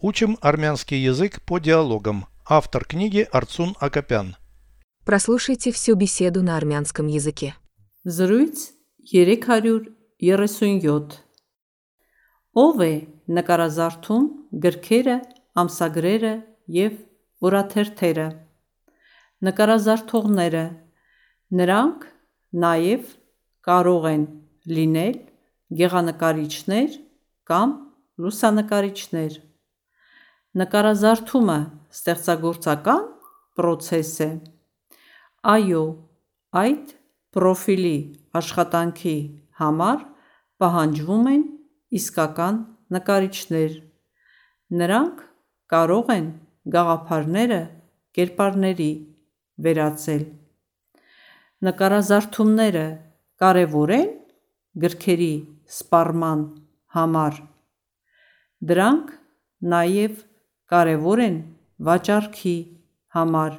Учим армянский язык по диалогам. Автор книги Арцун Акопян. Прослушайте всю беседу на армянском языке. Զրույց 337 Ով է նկարազարդում գրքերը, ամսագրերը եւ օրաթերթերը Նկարազարդողները նրանք նաև կարող են լինել գեղանկարիչներ կամ լուսանկարիչներ Նկարազարդումը ստեղծագործական պրոցես է Այո, այդ պրոֆիլի աշխատանքի համար պահանջվում են իսկական նկարիչներ: Նրանք կարող են գաղափարները կերպարների վերածել: Նկարազարդումները կարևո՞ր են գրքերի սպառման համար: Դրանք նաև կարևոր են վաճառքի համար,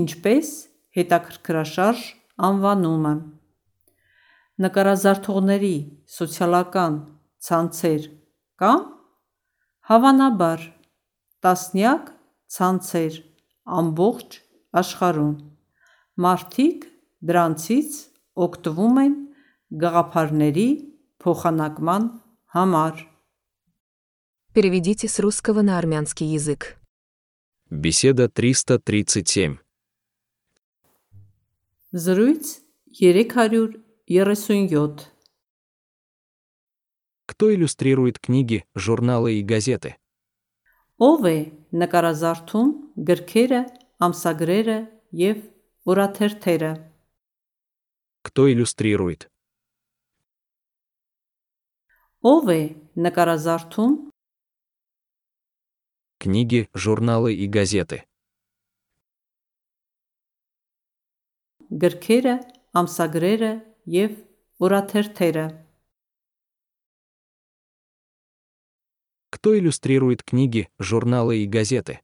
ինչպես հետաքրքրաշարժ անվանումը: Նկարազարդողների սոցիալական ցանցեր կա՞ն: Հավանաբար, տասնյակ ցանցեր ամբողջ աշխարհում: Մարդիկ դրանցից օգտվում են գաղափարների փոխանակման համար: Переведите с русского на армянский язык. Беседа 337. Զրույց 337 Кто иллюстрирует книги, журналы и газеты? Ով է նկարազարդում գրքերը, ամսագրերը եւ օրաթերթերը Кто иллюстрирует? Ով է նկարազարդում Книги, журналы и газеты. գրքերը, ամսագրերը եւ օրաթերթերը Кто иллюстрирует книги, журналы и газеты?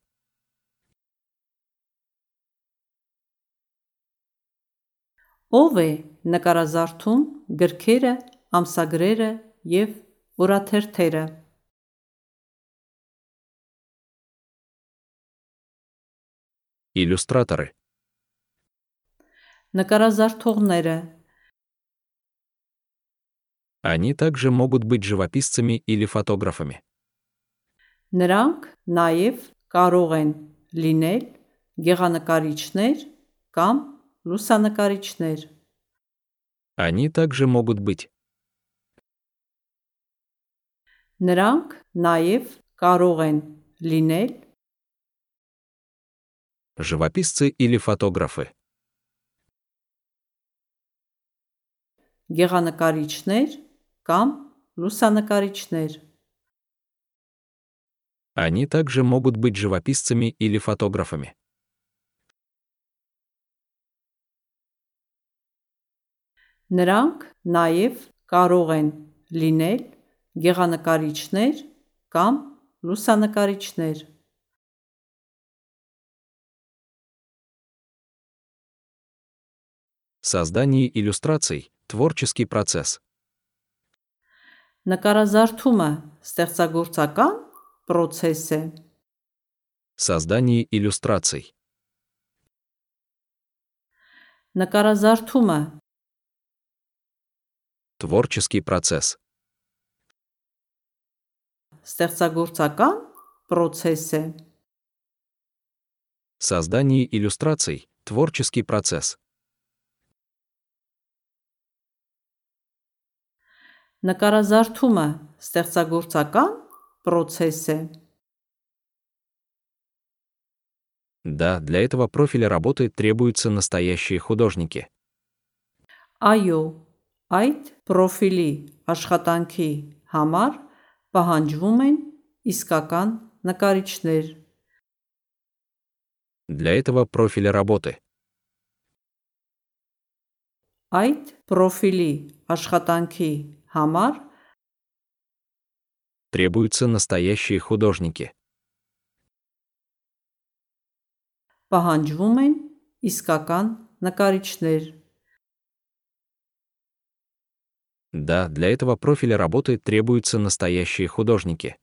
Ով է նկարազարդում գրքերը, ամսագրերը եւ օրաթերթերը Иллюстраторы. Նկարազարդողները Они также могут быть живописцами или фотографами. Նրանք նաև կարող են լինել գեղանկարիչներ կամ լուսանկարիչներ Они также могут быть Նրանք նաև կարող են լինել живописцы или фотографы. գեղանկարիչներ կամ լուսանկարիչներ Они также могут быть живописцами или фотографами. Նրանք նաև կարող են լինել գեղանկարիչներ կամ լուսանկարիչներ Создание иллюстраций – творческий процесс. Նկարազարդումը ստեղծագործական պրոցես է Создание иллюстраций. Նկարազարդումը Творческий процесс. ստեղծագործական պրոցես է Создание иллюстраций – творческий процесс. Նկարազարդումը ստեղծագործական պրոցես է Да, для этого профиля работы требуются настоящие художники. Այո, այդ պրոֆիլի աշխատանքի համար պահանջվում են իսկական նկարիչներ Для этого профиля работы Այդ պրոֆիլի աշխատանքի Хамар. требуются настоящие художники. Պահանջվում искакан իսկական նկարիչներ։ Да, для этого профиля работы требуются настоящие художники.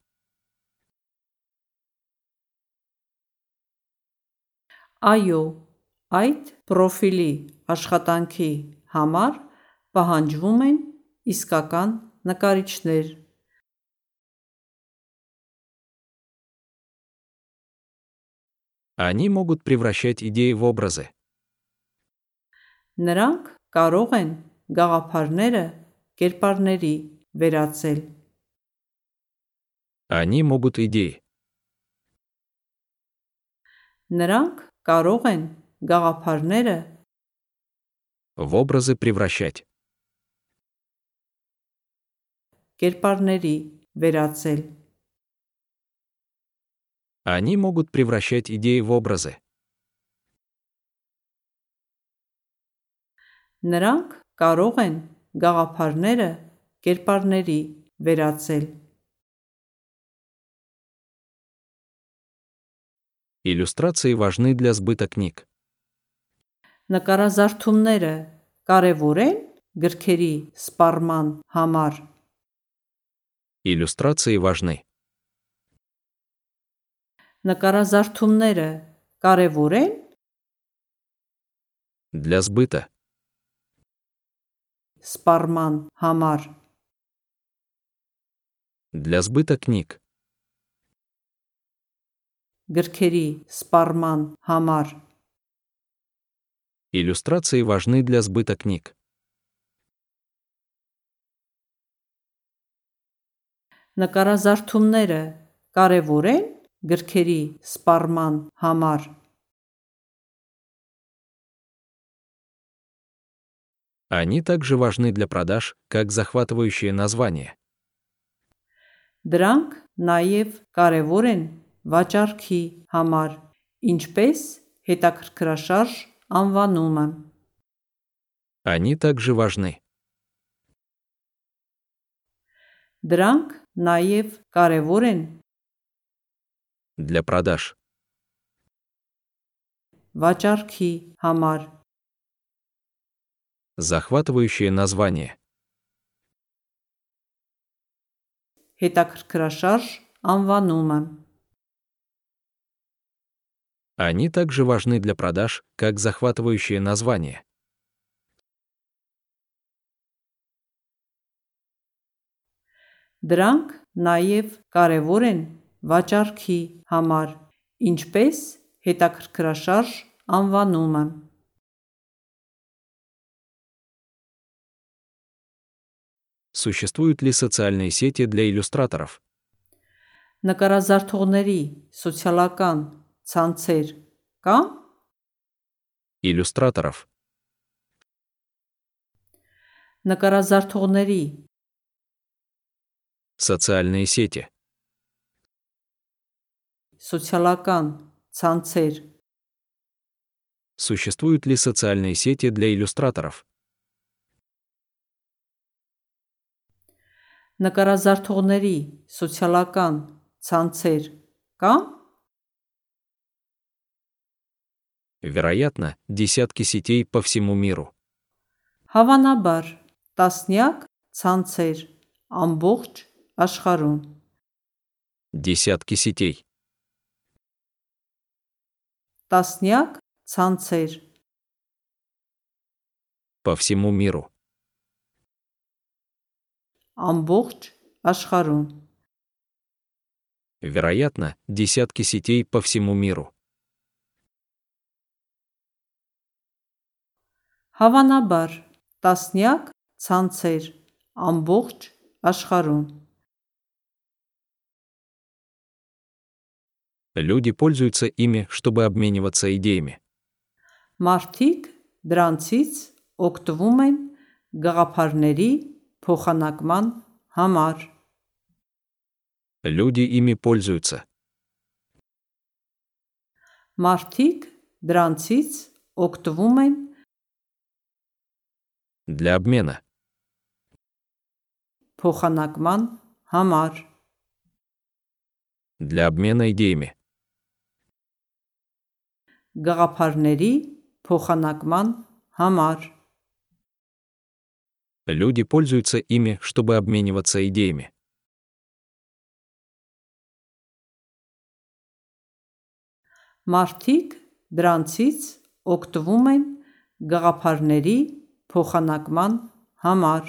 Айо, айт профили ашхатанки, хамар պահանջվում իսկական նկարիչներ։ Они могут превращать идеи в образы. Նրանք կարող են գաղափարները կերպարների վերածել։ Они могут идеи. Նրանք կարող են գաղափարները в образы превращать. կերպարների վերածել։ Они могут превращать идеи в образы. Նրանք կարող են գաղափարները կերպարների վերածել։ Иллюстрации важны для сбыта книг. Նկարազարդումները կարևոր են գրքերի սպառման համար։ Иллюстрации важны. Նկարազարդումները կարևոր են Для сбыта. սպառման համար։ Для сбыта книг. Գրքերի սպառման համար։ Иллюстрации важны для сбыта книг. Նկարազարդումները կարևոր են գրքերի սպառման համար։ Они также важны для продаж, как захватывающее название. Դրանք նաև կարևոր են վաճառքի համար, ինչպես հետաքրքրաշարժ անվանումը։ Они также важны. Դրանք նաև կարևոր են Для продаж. վաճառքի համար, Захватывающее название. հետաքրքրաշարժ անվանումը։ Они также важны для продаж, как захватывающее название. Դրանք նաև կարևոր են վաճառքի համար, ինչպես հետաքրքրաշարժ անվանումը։ Существуют ли социальные сети для иллюстраторов? Նկարազարդողների սոցիալական ցանցեր կա։ Иллюстраторов. Նկարազարդողների Социальные сети. սոցիալական ցանցեր Существуют ли социальные сети для иллюстраторов? նկարազարդողների սոցիալական ցանցեր կա։ Вероятно, десятки сетей по всему миру. Հավանաբար տասնյակ ցանցեր ամբողջ աշխարհում։ Десятки сетей. Տասնյակ ցանցեր По всему миру. ամբողջ աշխարհում։ Вероятно, десятки сетей по всему миру. Հավանաբար տասնյակ ցանցեր ամբողջ աշխարհում։ Люди пользуются ими, чтобы обмениваться идеями. Մարդիկ դրանցից օգտվում են գաղափարների փոխանակման համար։ Люди ими пользуются. Մարդիկ դրանցից օգտվում են Для обмена. փոխանակման համար։ Для обмена идеями. Գաղափարների փոխանակման համար։ Люди пользуются ими, чтобы обмениваться идеями. Մարդիկ դրանցից օգտվում են գաղափարների փոխանակման համար։